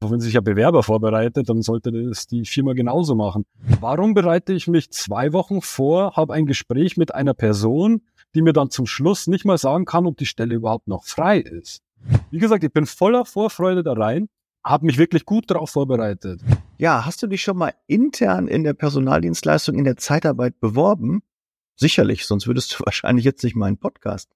Wenn sich ein Bewerber vorbereitet, dann sollte das die Firma genauso machen. Warum bereite ich mich zwei Wochen vor, habe ein Gespräch mit einer Person, die mir dann zum Schluss nicht mal sagen kann, ob die Stelle überhaupt noch frei ist? Wie gesagt, ich bin voller Vorfreude da rein, habe mich wirklich gut darauf vorbereitet. Ja, hast du dich schon mal intern in der Personaldienstleistung in der Zeitarbeit beworben? Sicherlich, sonst würdest du wahrscheinlich jetzt nicht meinen Podcast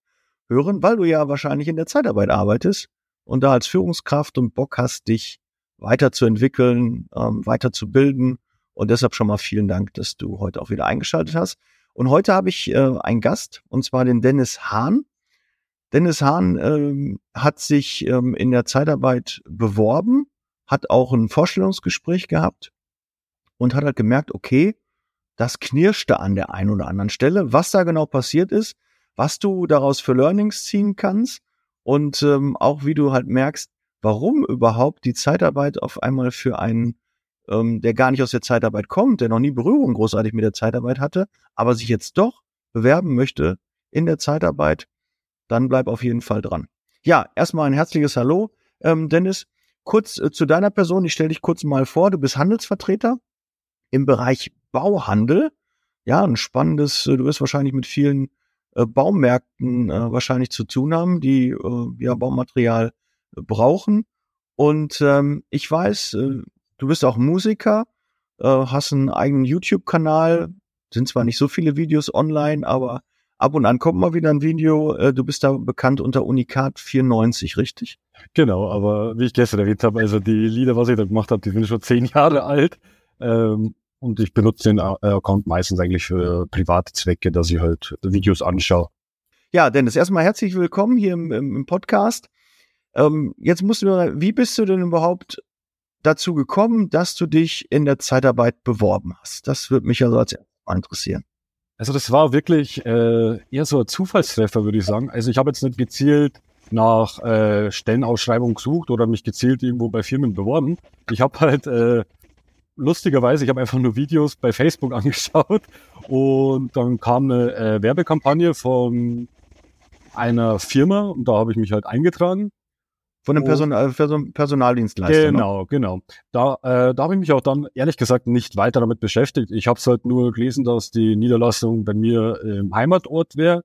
hören, weil du ja wahrscheinlich in der Zeitarbeit arbeitest und da als Führungskraft und Bock hast, dich weiterzuentwickeln, ähm, weiterzubilden. Und deshalb schon mal vielen Dank, dass du heute auch wieder eingeschaltet hast. Und heute habe ich äh, einen Gast, und zwar den Dennis Hahn. Dennis Hahn ähm, hat sich ähm, in der Zeitarbeit beworben, hat auch ein Vorstellungsgespräch gehabt und hat halt gemerkt, okay, das knirschte an der einen oder anderen Stelle. Was da genau passiert ist, was du daraus für Learnings ziehen kannst und ähm, auch wie du halt merkst, warum überhaupt die Zeitarbeit auf einmal für einen, ähm, der gar nicht aus der Zeitarbeit kommt, der noch nie Berührung großartig mit der Zeitarbeit hatte, aber sich jetzt doch bewerben möchte in der Zeitarbeit, dann bleib auf jeden Fall dran. Ja, erstmal ein herzliches Hallo, ähm, Dennis. Kurz äh, zu deiner Person, ich stelle dich kurz mal vor, du bist Handelsvertreter im Bereich Bauhandel. Ja, ein spannendes, äh, du wirst wahrscheinlich mit vielen äh, Baumärkten äh, wahrscheinlich zu tun haben, die äh, ja Baumaterial brauchen. Und ähm, ich weiß, äh, du bist auch Musiker, äh, hast einen eigenen YouTube-Kanal, sind zwar nicht so viele Videos online, aber ab und an kommt mal wieder ein Video. Äh, du bist da bekannt unter Unikat 94, richtig? Genau, aber wie ich gestern erwähnt habe, also die Lieder, was ich da gemacht habe, die sind schon zehn Jahre alt. Ähm, und ich benutze den äh, Account meistens eigentlich für private Zwecke, dass ich halt Videos anschaue. Ja, Dennis, erstmal herzlich willkommen hier im, im Podcast. Ähm, jetzt musst du mir, wie bist du denn überhaupt dazu gekommen, dass du dich in der Zeitarbeit beworben hast? Das würde mich also als interessieren. Also das war wirklich äh, eher so ein Zufallstreffer, würde ich sagen. Also ich habe jetzt nicht gezielt nach äh, Stellenausschreibung gesucht oder mich gezielt irgendwo bei Firmen beworben. Ich habe halt äh, lustigerweise, ich habe einfach nur Videos bei Facebook angeschaut und dann kam eine äh, Werbekampagne von einer Firma und da habe ich mich halt eingetragen von einem Person, äh, Person, Personaldienstleister. Ne? Genau, ne? genau. Da, äh, da habe ich mich auch dann ehrlich gesagt nicht weiter damit beschäftigt. Ich habe es halt nur gelesen, dass die Niederlassung bei mir im Heimatort wäre.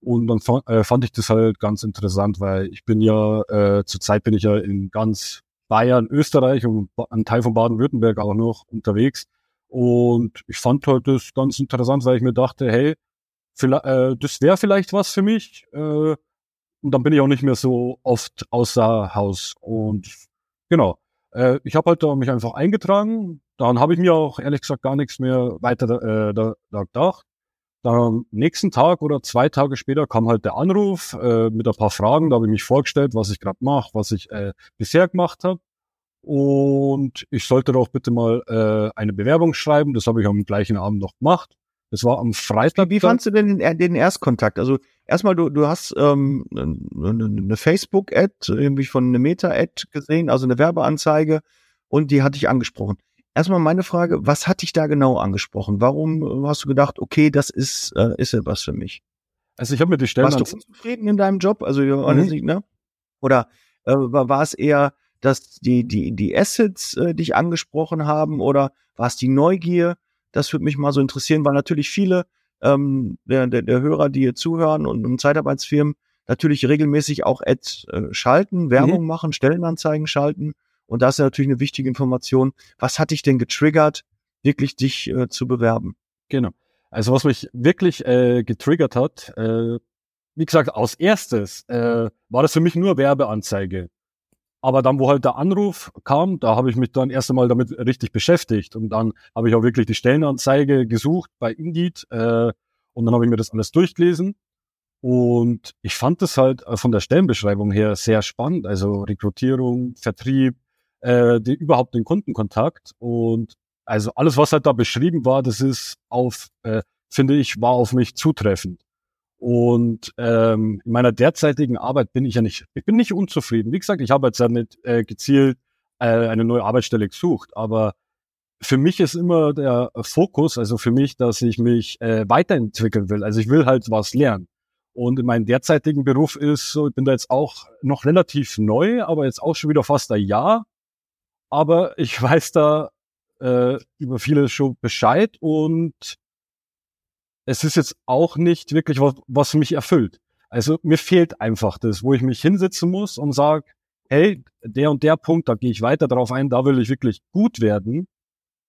Und dann fand, äh, fand ich das halt ganz interessant, weil ich bin ja, äh, zurzeit bin ich ja in ganz Bayern, Österreich und ein Teil von Baden-Württemberg auch noch unterwegs. Und ich fand halt das ganz interessant, weil ich mir dachte, hey, vielleicht, äh, das wäre vielleicht was für mich. Äh, und dann bin ich auch nicht mehr so oft außer Haus. Und genau, äh, ich habe halt da mich einfach eingetragen. Dann habe ich mir auch ehrlich gesagt gar nichts mehr weiter äh, da, da gedacht. Dann am nächsten Tag oder zwei Tage später kam halt der Anruf äh, mit ein paar Fragen. Da habe ich mich vorgestellt, was ich gerade mache, was ich äh, bisher gemacht habe. Und ich sollte doch bitte mal äh, eine Bewerbung schreiben. Das habe ich am gleichen Abend noch gemacht. Das war am Freitag. Wie, wie fandst du denn den, den Erstkontakt? Also erstmal, du, du hast ähm, eine, eine Facebook-Ad, irgendwie von eine Meta-Ad gesehen, also eine Werbeanzeige und die hatte ich angesprochen. Erstmal meine Frage, was hat dich da genau angesprochen? Warum hast du gedacht, okay, das ist, äh, ist etwas für mich? Also ich habe mir die Stellen... Warst du unzufrieden in deinem Job? Also mhm. ne? Oder äh, war, war es eher, dass die, die, die Assets äh, dich angesprochen haben oder war es die Neugier? Das würde mich mal so interessieren, weil natürlich viele ähm, der, der, der Hörer, die hier zuhören und, und Zeitarbeitsfirmen natürlich regelmäßig auch Ads äh, schalten, Werbung mhm. machen, Stellenanzeigen schalten. Und da ist ja natürlich eine wichtige Information. Was hat dich denn getriggert, wirklich dich äh, zu bewerben? Genau. Also was mich wirklich äh, getriggert hat, äh, wie gesagt, als erstes äh, war das für mich nur Werbeanzeige. Aber dann, wo halt der Anruf kam, da habe ich mich dann erst einmal damit richtig beschäftigt. Und dann habe ich auch wirklich die Stellenanzeige gesucht bei Indeed. Äh, und dann habe ich mir das alles durchgelesen. Und ich fand das halt äh, von der Stellenbeschreibung her sehr spannend. Also Rekrutierung, Vertrieb, äh, die, überhaupt den Kundenkontakt. Und also alles, was halt da beschrieben war, das ist auf, äh, finde ich, war auf mich zutreffend. Und ähm, in meiner derzeitigen Arbeit bin ich ja nicht, ich bin nicht unzufrieden. Wie gesagt, ich habe jetzt nicht äh, gezielt äh, eine neue Arbeitsstelle gesucht, aber für mich ist immer der Fokus, also für mich, dass ich mich äh, weiterentwickeln will. Also ich will halt was lernen. Und in meinem derzeitigen Beruf ist so, ich bin da jetzt auch noch relativ neu, aber jetzt auch schon wieder fast ein Jahr. aber ich weiß da äh, über viele schon Bescheid und es ist jetzt auch nicht wirklich was, was mich erfüllt. Also mir fehlt einfach das, wo ich mich hinsetzen muss und sage, hey, der und der Punkt, da gehe ich weiter darauf ein, da will ich wirklich gut werden.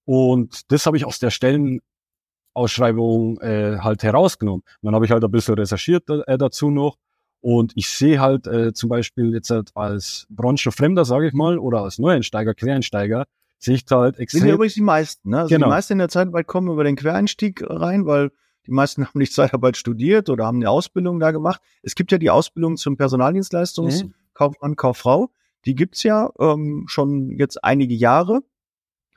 Und das habe ich aus der Stellenausschreibung äh, halt herausgenommen. Und dann habe ich halt ein bisschen recherchiert äh, dazu noch. Und ich sehe halt äh, zum Beispiel jetzt halt als Branchenfremder, sage ich mal, oder als Neueinsteiger, Quereinsteiger, sehe ich da halt extrem. Sind ja übrigens die meisten, ne? Also Genau. die meisten in der Zeitarbeit kommen über den Quereinstieg rein, weil die meisten haben nicht Zeitarbeit studiert oder haben eine Ausbildung da gemacht. Es gibt ja die Ausbildung zum Personaldienstleistungskaufmann, Kauffrau. Die gibt's ja ähm, schon jetzt einige Jahre.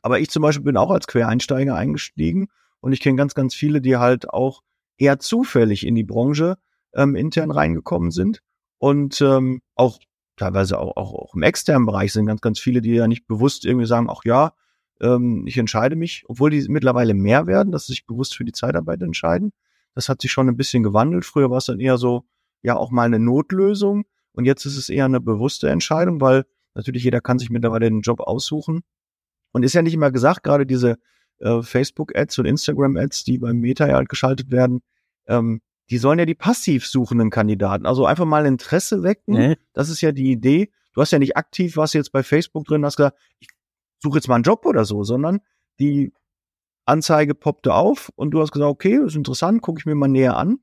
Aber ich zum Beispiel bin auch als Quereinsteiger eingestiegen und ich kenne ganz, ganz viele, die halt auch eher zufällig in die Branche ähm, intern reingekommen sind und ähm, auch teilweise auch, auch, auch im externen Bereich sind ganz, ganz viele, die ja nicht bewusst irgendwie sagen, ach ja, ähm, ich entscheide mich, obwohl die mittlerweile mehr werden, dass sie sich bewusst für die Zeitarbeit entscheiden. Das hat sich schon ein bisschen gewandelt. Früher war es dann eher so, ja, auch mal eine Notlösung. Und jetzt ist es eher eine bewusste Entscheidung, weil natürlich jeder kann sich mittlerweile den Job aussuchen. Und ist ja nicht immer gesagt, gerade diese äh, Facebook-Ads und Instagram-Ads, die beim Meta ja halt geschaltet werden, ähm, die sollen ja die passiv suchenden Kandidaten, also einfach mal Interesse wecken. Nee. Das ist ja die Idee. Du hast ja nicht aktiv, was jetzt bei Facebook drin, hast gesagt, ich suche jetzt mal einen Job oder so, sondern die Anzeige poppte auf und du hast gesagt, okay, ist interessant, gucke ich mir mal näher an.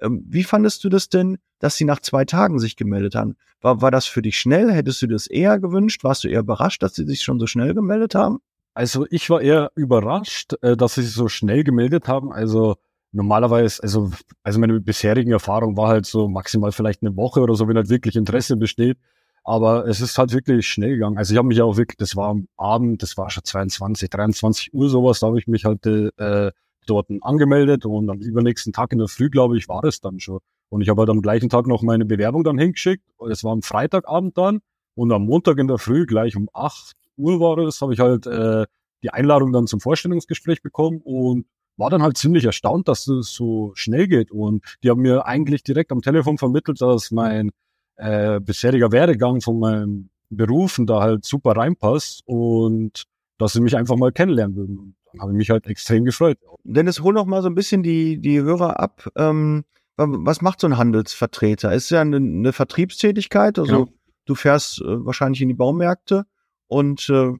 Ähm, wie fandest du das denn, dass sie nach zwei Tagen sich gemeldet haben? War, war das für dich schnell? Hättest du das eher gewünscht? Warst du eher überrascht, dass sie sich schon so schnell gemeldet haben? Also ich war eher überrascht, äh, dass sie sich so schnell gemeldet haben. Also normalerweise, also, also meine bisherigen Erfahrung war halt so maximal vielleicht eine Woche oder so, wenn halt wirklich Interesse besteht. Aber es ist halt wirklich schnell gegangen. Also ich habe mich auch wirklich, das war am Abend, das war schon 22, 23 Uhr sowas, da habe ich mich halt äh, dort angemeldet und am übernächsten Tag in der Früh, glaube ich, war es dann schon. Und ich habe halt am gleichen Tag noch meine Bewerbung dann hingeschickt. Es war am Freitagabend dann und am Montag in der Früh, gleich um 8 Uhr war es, habe ich halt äh, die Einladung dann zum Vorstellungsgespräch bekommen und war dann halt ziemlich erstaunt, dass es so schnell geht. Und die haben mir eigentlich direkt am Telefon vermittelt, dass mein äh, bisheriger Werdegang von meinem Berufen da halt super reinpasst und dass sie mich einfach mal kennenlernen würden. Und dann habe ich mich halt extrem gefreut. Dennis, hol noch mal so ein bisschen die, die Hörer ab. Ähm, wa- was macht so ein Handelsvertreter? Ist ja eine, eine Vertriebstätigkeit, also Genau. du fährst äh, wahrscheinlich in die Baumärkte und äh,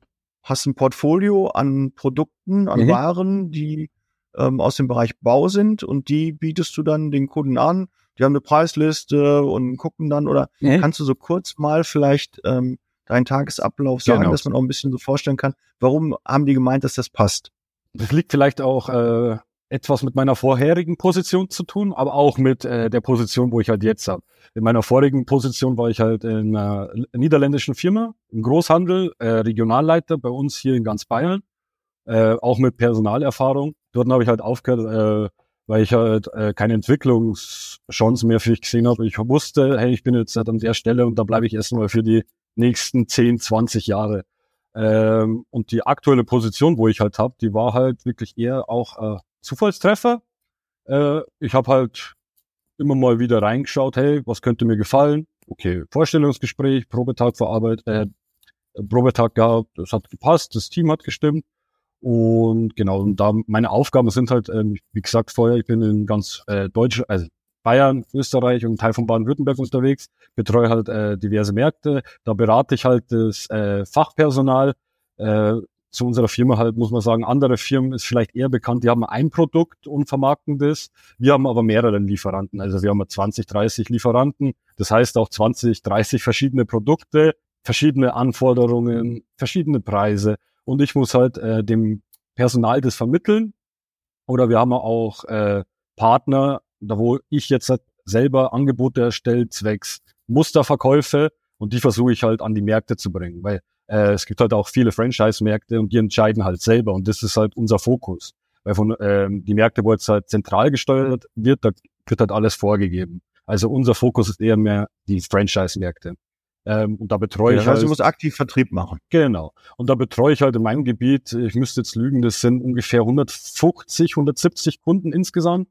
hast ein Portfolio an Produkten, an Mhm. Waren, die ähm, aus dem Bereich Bau sind und die bietest du dann den Kunden an. Die haben eine Preisliste und gucken dann oder Kannst du so kurz mal vielleicht ähm, deinen Tagesablauf sagen, Genau. dass man auch ein bisschen so vorstellen kann, warum haben die gemeint, dass das passt? Das liegt vielleicht auch äh, etwas mit meiner vorherigen Position zu tun, aber auch mit äh, der Position, wo ich halt jetzt habe. In meiner vorigen Position war ich halt in einer niederländischen Firma, im Großhandel, äh, Regionalleiter bei uns hier in ganz Bayern, äh, auch mit Personalerfahrung. Dort habe ich halt aufgehört, äh, weil ich halt äh, keine Entwicklungschance mehr für mich gesehen habe. Ich wusste, hey, ich bin jetzt halt an der Stelle und da bleibe ich erstmal für die nächsten 10, 20 Jahre. Ähm, und die aktuelle Position, wo ich halt habe, die war halt wirklich eher auch äh, Zufallstreffer. Äh, ich habe halt immer mal wieder reingeschaut, hey, was könnte mir gefallen? Okay, Vorstellungsgespräch, Probetag vor Arbeit, äh, Probetag gehabt, das hat gepasst, das Team hat gestimmt. Und genau, und da meine Aufgaben sind halt, ähm, wie gesagt vorher, ich bin in ganz äh, Deutsch, also Bayern, Österreich und Teil von Baden-Württemberg unterwegs, betreue halt äh, diverse Märkte, da berate ich halt das äh, Fachpersonal. Äh, zu unserer Firma halt, muss man sagen, andere Firmen ist vielleicht eher bekannt, die haben ein Produkt und vermarkten das. Wir haben aber mehrere Lieferanten, also wir haben 20, 30 Lieferanten. Das heißt auch 20, 30 verschiedene Produkte, verschiedene Anforderungen, verschiedene Preise. Und ich muss halt äh, dem Personal das vermitteln. Oder wir haben auch äh, Partner, da wo ich jetzt halt selber Angebote erstelle, zwecks Musterverkäufe und die versuche ich halt an die Märkte zu bringen, weil äh, es gibt halt auch viele Franchise-Märkte und die entscheiden halt selber und das ist halt unser Fokus. Weil von ähm, die Märkte, wo jetzt halt zentral gesteuert wird, da wird halt alles vorgegeben. Also unser Fokus ist eher mehr die Franchise-Märkte. Ähm, und da betreue das ich heißt, halt, du musst aktiv Vertrieb machen. Genau. Und da betreue ich halt in meinem Gebiet, ich müsste jetzt lügen, das sind ungefähr 150, 170 Kunden insgesamt,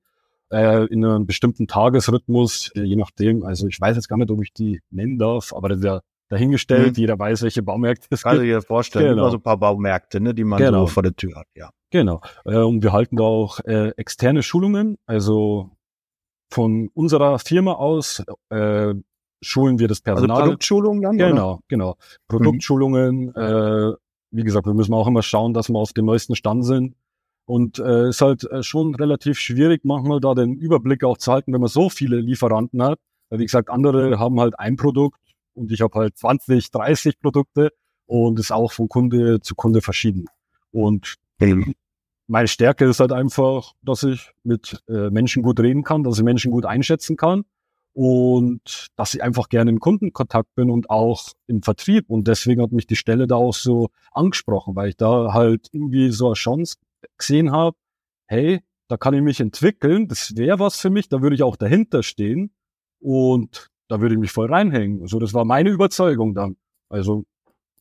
äh, in einem bestimmten Tagesrhythmus, äh, je nachdem. Also ich weiß jetzt gar nicht, ob ich die nennen darf, aber der dahingestellt. Mhm. Jeder weiß, welche Baumärkte es Kann gibt. Kann ich dir vorstellen, genau. immer so ein paar Baumärkte, ne, die man genau. so vor der Tür hat, ja. Genau. Äh, und wir halten da auch äh, externe Schulungen, also von unserer Firma aus äh, schulen wir das also Personal. Also Produktschulungen dann? Genau, oder? genau. Produktschulungen. Mhm. Äh, wie gesagt, wir müssen auch immer schauen, dass wir auf dem neuesten Stand sind. Und äh, ist halt äh, schon relativ schwierig, manchmal da den Überblick auch zu halten, wenn man so viele Lieferanten hat. Weil, wie gesagt, andere haben halt ein Produkt und ich habe halt 20, 30 Produkte und ist auch von Kunde zu Kunde verschieden. Und mhm. meine Stärke ist halt einfach, dass ich mit äh, Menschen gut reden kann, dass ich Menschen gut einschätzen kann und dass ich einfach gerne im Kundenkontakt bin und auch im Vertrieb. Und deswegen hat mich die Stelle da auch so angesprochen, weil ich da halt irgendwie so eine Chance gesehen habe, hey, da kann ich mich entwickeln, das wäre was für mich, da würde ich auch dahinter stehen und da würde ich mich voll reinhängen. Also das war meine Überzeugung dann. Also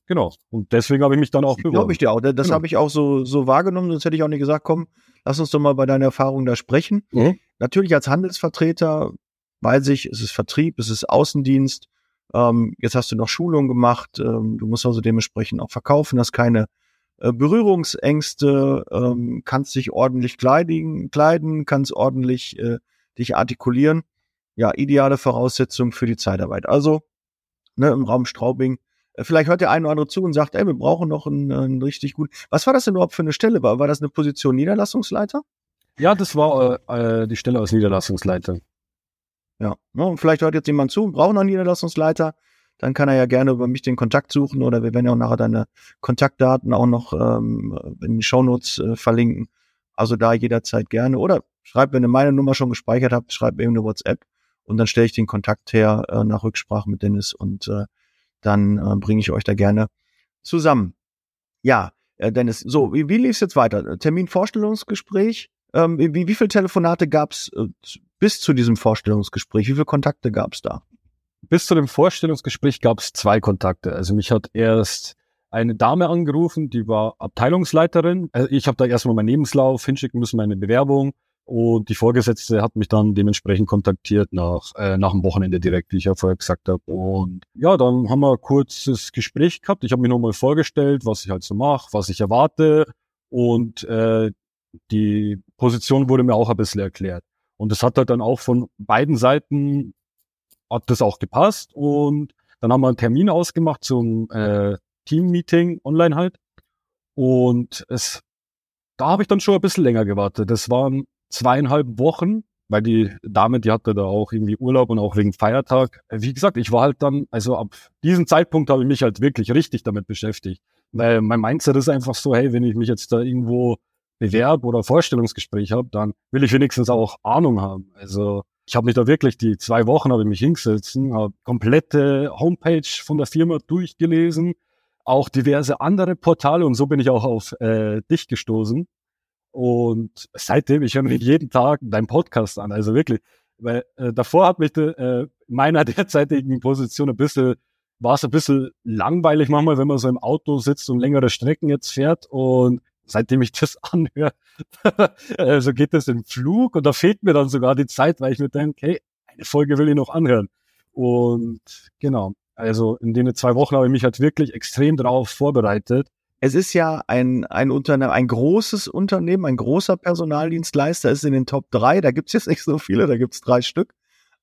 genau. Und deswegen habe ich mich dann auch beworben. Glaube ich dir auch. Das genau. habe ich auch so, so wahrgenommen, sonst hätte ich auch nicht gesagt, komm, lass uns doch mal bei deiner Erfahrung da sprechen. Mhm. Natürlich als Handelsvertreter weiß ich, es ist Vertrieb, es ist Außendienst. Ähm, jetzt hast du noch Schulung gemacht, ähm, du musst also dementsprechend auch verkaufen, hast keine äh, Berührungsängste, ähm, kannst dich ordentlich kleiden, kleiden kannst ordentlich äh, dich artikulieren. Ja, ideale Voraussetzung für die Zeitarbeit. Also ne, im Raum Straubing. Äh, vielleicht hört der eine oder andere zu und sagt, ey, wir brauchen noch einen, einen richtig gut. Was war das denn überhaupt für eine Stelle? War, war das eine Position Niederlassungsleiter? Ja, das war äh, äh die Stelle als Niederlassungsleiter. Ja, und vielleicht hört jetzt jemand zu, braucht noch einen Niederlassungsleiter, dann kann er ja gerne über mich den Kontakt suchen oder wir werden ja auch nachher deine Kontaktdaten auch noch ähm, in den Shownotes äh, verlinken. Also da jederzeit gerne. Oder schreibt, wenn ihr meine Nummer schon gespeichert habt, schreibt mir eine WhatsApp und dann stelle ich den Kontakt her äh, nach Rücksprache mit Dennis und äh, dann äh, bringe ich euch da gerne zusammen. Ja, äh, Dennis, so, wie, wie lief es jetzt weiter? Terminvorstellungsgespräch? Ähm, wie, wie viele Telefonate gab's äh, bis zu diesem Vorstellungsgespräch? Wie viele Kontakte gab's da? Bis zu dem Vorstellungsgespräch gab's zwei Kontakte. Also mich hat erst eine Dame angerufen, die war Abteilungsleiterin. Also ich habe da erstmal meinen Lebenslauf hinschicken müssen, meine Bewerbung. Und die Vorgesetzte hat mich dann dementsprechend kontaktiert nach, äh, nach dem Wochenende direkt, wie ich ja vorher gesagt habe. Und ja, dann haben wir ein kurzes Gespräch gehabt. Ich habe mich nochmal vorgestellt, was ich halt so mache, was ich erwarte. Und äh, die Position wurde mir auch ein bisschen erklärt. Und das hat halt dann auch von beiden Seiten hat das auch gepasst. Und dann haben wir einen Termin ausgemacht zum äh, Team-Meeting online halt. Und es, da habe ich dann schon ein bisschen länger gewartet. Das waren zweieinhalb Wochen, weil die Dame, die hatte da auch irgendwie Urlaub und auch wegen Feiertag. Wie gesagt, ich war halt dann, also ab diesem Zeitpunkt habe ich mich halt wirklich richtig damit beschäftigt. Weil mein Mindset ist einfach so, hey, wenn ich mich jetzt da irgendwo Bewerb oder Vorstellungsgespräch habe, dann will ich wenigstens auch Ahnung haben. Also ich habe mich da wirklich die zwei Wochen habe ich mich hingesetzt, habe komplette Homepage von der Firma durchgelesen, auch diverse andere Portale und so bin ich auch auf äh, dich gestoßen. Und seitdem, ich höre mir jeden Tag deinen Podcast an, also wirklich, weil äh, davor hat mich äh, meiner derzeitigen Position ein bisschen, war es ein bisschen langweilig manchmal, wenn man so im Auto sitzt und längere Strecken jetzt fährt und seitdem ich das anhöre, also geht das im Flug und da fehlt mir dann sogar die Zeit, weil ich mir denke, hey, eine Folge will ich noch anhören. Und genau, also in den zwei Wochen habe ich mich halt wirklich extrem darauf vorbereitet. Es ist ja ein, ein Unternehmen, ein großes Unternehmen, ein großer Personaldienstleister, ist in den Top drei. Da gibt's jetzt nicht so viele, da gibt's drei Stück.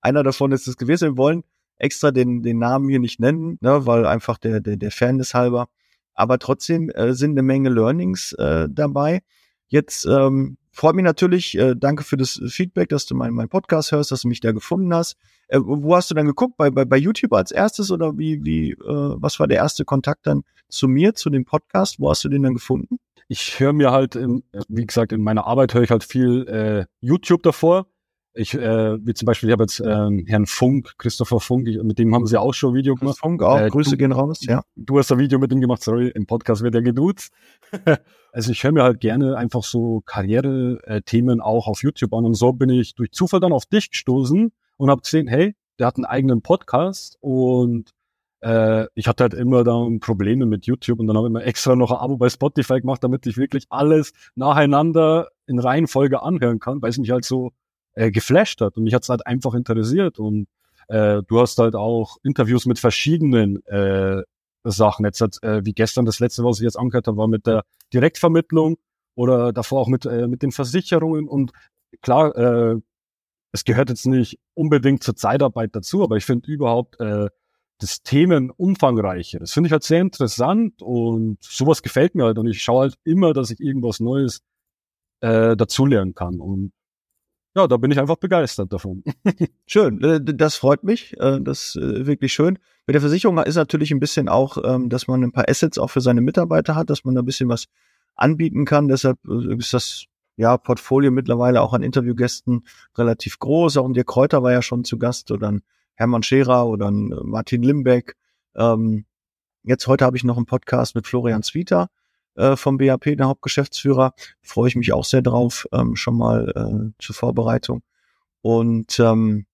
Einer davon ist es gewesen. Wir wollen extra den, den Namen hier nicht nennen, ne, weil einfach der, der, der Fairness halber aber trotzdem äh, sind eine Menge Learnings äh, dabei. Jetzt ähm, freut mich natürlich, äh, danke für das Feedback, dass du meinen mein Podcast hörst, dass du mich da gefunden hast. Äh, wo hast du dann geguckt? Bei, bei, bei YouTube als erstes oder wie, wie, äh, was war der erste Kontakt dann zu mir, zu dem Podcast? Wo hast du den dann gefunden? Ich höre mir halt, im, wie gesagt, in meiner Arbeit höre ich halt viel äh, YouTube davor ich, äh, wie zum Beispiel, ich habe jetzt ähm, Herrn Funk, Christopher Funk, ich, mit dem haben sie auch schon ein Video gemacht. Funk auch, äh, Grüße du, gehen raus, ja. Du hast ein Video mit ihm gemacht, sorry, im Podcast wird er geduzt. also ich höre mir halt gerne einfach so Karriere-Themen auch auf YouTube an und so bin ich durch Zufall dann auf dich gestoßen und habe gesehen, hey, der hat einen eigenen Podcast und äh, ich hatte halt immer dann Probleme mit YouTube und dann habe ich immer extra noch ein Abo bei Spotify gemacht, damit ich wirklich alles nacheinander in Reihenfolge anhören kann, weil es mich halt so äh, geflasht hat und mich hat es halt einfach interessiert und äh, du hast halt auch Interviews mit verschiedenen äh, Sachen. Jetzt hat, äh, wie gestern das letzte, was ich jetzt angehört habe, war mit der Direktvermittlung oder davor auch mit, äh, mit den Versicherungen. Und klar, äh, es gehört jetzt nicht unbedingt zur Zeitarbeit dazu, aber ich finde überhaupt äh, das Themen umfangreiche. Das finde ich halt sehr interessant und sowas gefällt mir halt. Und ich schaue halt immer, dass ich irgendwas Neues äh, dazulernen kann. Und ja, da bin ich einfach begeistert davon. schön, äh, das freut mich. Äh, das ist äh, wirklich schön. Mit der Versicherung ist natürlich ein bisschen auch, ähm, dass man ein paar Assets auch für seine Mitarbeiter hat, dass man da ein bisschen was anbieten kann. Deshalb ist das ja Portfolio mittlerweile auch an Interviewgästen relativ groß. Auch und Dirk Kräuter war ja schon zu Gast oder ein Hermann Scherer oder ein Martin Limbeck. Ähm, jetzt heute habe ich noch einen Podcast mit Florian Zwieter äh, vom BAP, der Hauptgeschäftsführer. Freue ich mich auch sehr drauf, ähm, schon mal äh, zur Vorbereitung. Und ähm,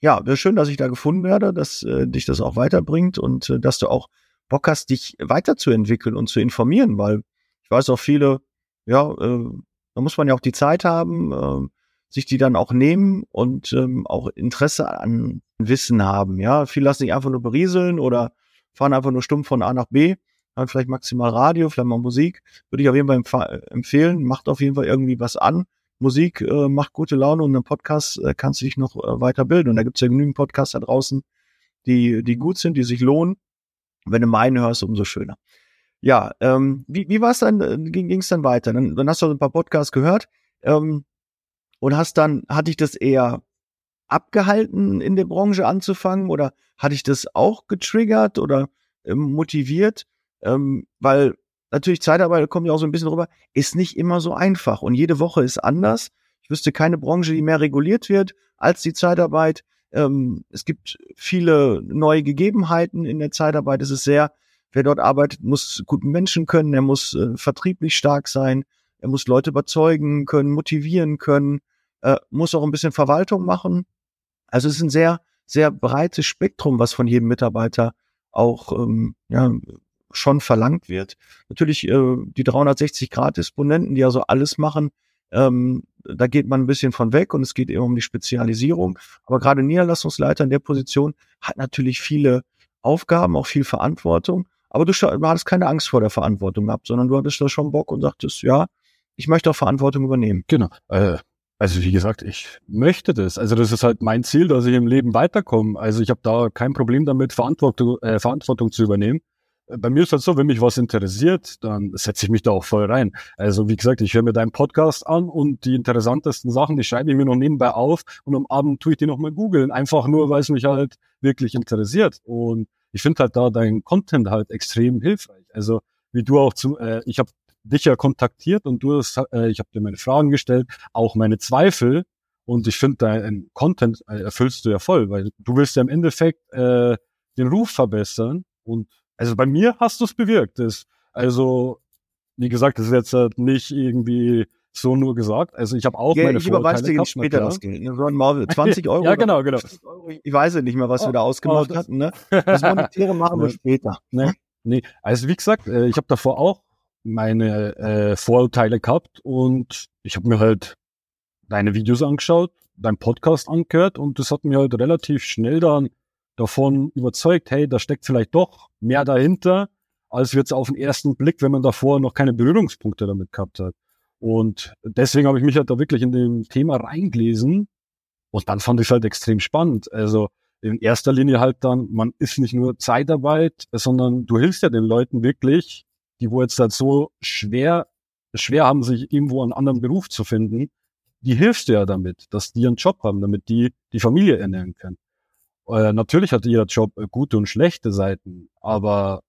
ja, wäre schön, dass ich da gefunden werde, dass äh, dich das auch weiterbringt und äh, dass du auch Bock hast, dich weiterzuentwickeln und zu informieren, weil ich weiß auch viele, ja, äh, da muss man ja auch die Zeit haben, äh, sich die dann auch nehmen und ähm, auch Interesse an Wissen haben. Ja, viele lassen sich einfach nur berieseln oder fahren einfach nur stumpf von A nach B vielleicht maximal Radio, vielleicht mal Musik. Würde ich auf jeden Fall empfehlen. Macht auf jeden Fall irgendwie was an. Musik äh, macht gute Laune und im Podcast äh, kannst du dich noch äh, weiterbilden. Und da gibt es ja genügend Podcasts da draußen, die, die gut sind, die sich lohnen. Wenn du meinen hörst, umso schöner. Ja, ähm, wie, wie war es dann, äh, ging es dann weiter? Dann, dann hast du ein paar Podcasts gehört ähm, und hast dann, hatte ich das eher abgehalten, in der Branche anzufangen oder hatte ich das auch getriggert oder ähm, motiviert? Ähm, weil natürlich Zeitarbeit kommt ja auch so ein bisschen rüber, ist nicht immer so einfach und jede Woche ist anders. Ich wüsste keine Branche, die mehr reguliert wird als die Zeitarbeit. Ähm, es gibt viele neue Gegebenheiten in der Zeitarbeit. Es ist sehr, wer dort arbeitet, muss guten Menschen können, er muss äh, vertrieblich stark sein, er muss Leute überzeugen können, motivieren können, äh, muss auch ein bisschen Verwaltung machen. Also es ist ein sehr, sehr breites Spektrum, was von jedem Mitarbeiter auch ähm, ja, schon verlangt wird. Natürlich äh, die 360-Grad-Disponenten, die also alles machen, ähm, da geht man ein bisschen von weg und es geht eben um die Spezialisierung. Aber gerade Niederlassungsleiter in der Position hat natürlich viele Aufgaben, auch viel Verantwortung. Aber du, du hattest keine Angst vor der Verantwortung gehabt, sondern du hattest da schon Bock und sagtest, ja, ich möchte auch Verantwortung übernehmen. Genau. Äh, also wie gesagt, ich möchte das. Also das ist halt mein Ziel, dass ich im Leben weiterkomme. Also ich habe da kein Problem damit, Verantwortung, äh, Verantwortung zu übernehmen bei mir ist halt so, wenn mich was interessiert, dann setze ich mich da auch voll rein. Also wie gesagt, ich höre mir deinen Podcast an und die interessantesten Sachen, die schreibe ich mir noch nebenbei auf und am Abend tue ich die nochmal googeln, einfach nur, weil es mich halt wirklich interessiert. Und ich finde halt da dein Content halt extrem hilfreich. Also wie du auch zum, äh, ich habe dich ja kontaktiert und du hast, äh, ich habe dir meine Fragen gestellt, auch meine Zweifel. Und ich finde, dein Content äh, erfüllst du ja voll, weil du willst ja im Endeffekt äh, den Ruf verbessern und also bei mir hast du es bewirkt. Das, also, wie gesagt, das ist jetzt halt nicht irgendwie so nur gesagt. Also ich habe auch ja, meine ich überweise dir später das Geld. 20 ne? Euro. ja, genau, genau. Ich weiß ja nicht mehr, was oh, wir da ausgemacht oh, hatten. Ne? Das Monetäre machen wir später. Ne? Nee, also wie gesagt, äh, ich habe davor auch meine äh, Vorurteile gehabt und ich habe mir halt deine Videos angeschaut, dein Podcast angehört und das hat mir halt relativ schnell dann davon überzeugt, hey, da steckt vielleicht doch mehr dahinter, als jetzt auf den ersten Blick, wenn man davor noch keine Berührungspunkte damit gehabt hat. Und deswegen habe ich mich halt da wirklich in dem Thema reingelesen und dann fand ich es halt extrem spannend. Also in erster Linie halt dann, man ist nicht nur Zeitarbeit, sondern du hilfst ja den Leuten wirklich, die wo jetzt halt so schwer, schwer haben, sich irgendwo einen anderen Beruf zu finden, die hilfst du ja damit, dass die einen Job haben, damit die die Familie ernähren können. Äh, natürlich hat jeder Job äh, gute und schlechte Seiten, aber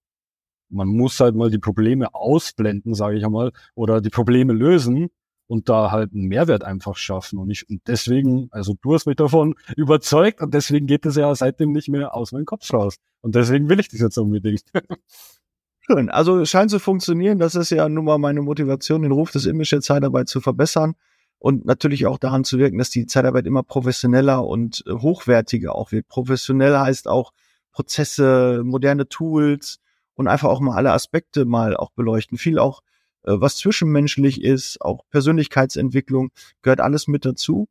man muss halt mal die Probleme ausblenden, sage ich einmal, oder die Probleme lösen und da halt einen Mehrwert einfach schaffen. Und ich und deswegen, also du hast mich davon überzeugt und deswegen geht es ja seitdem nicht mehr aus meinem Kopf raus. Und deswegen will ich das jetzt unbedingt. Schön. Also scheint zu funktionieren. Das ist ja nun mal meine Motivation, den Ruf des Image der Zeitarbeit zu verbessern und natürlich auch daran zu wirken, dass die Zeitarbeit immer professioneller und äh, hochwertiger auch wird. Professionell heißt auch Prozesse, moderne Tools und einfach auch mal alle Aspekte mal auch beleuchten. Viel auch, äh, was zwischenmenschlich ist, auch Persönlichkeitsentwicklung, gehört alles mit dazu.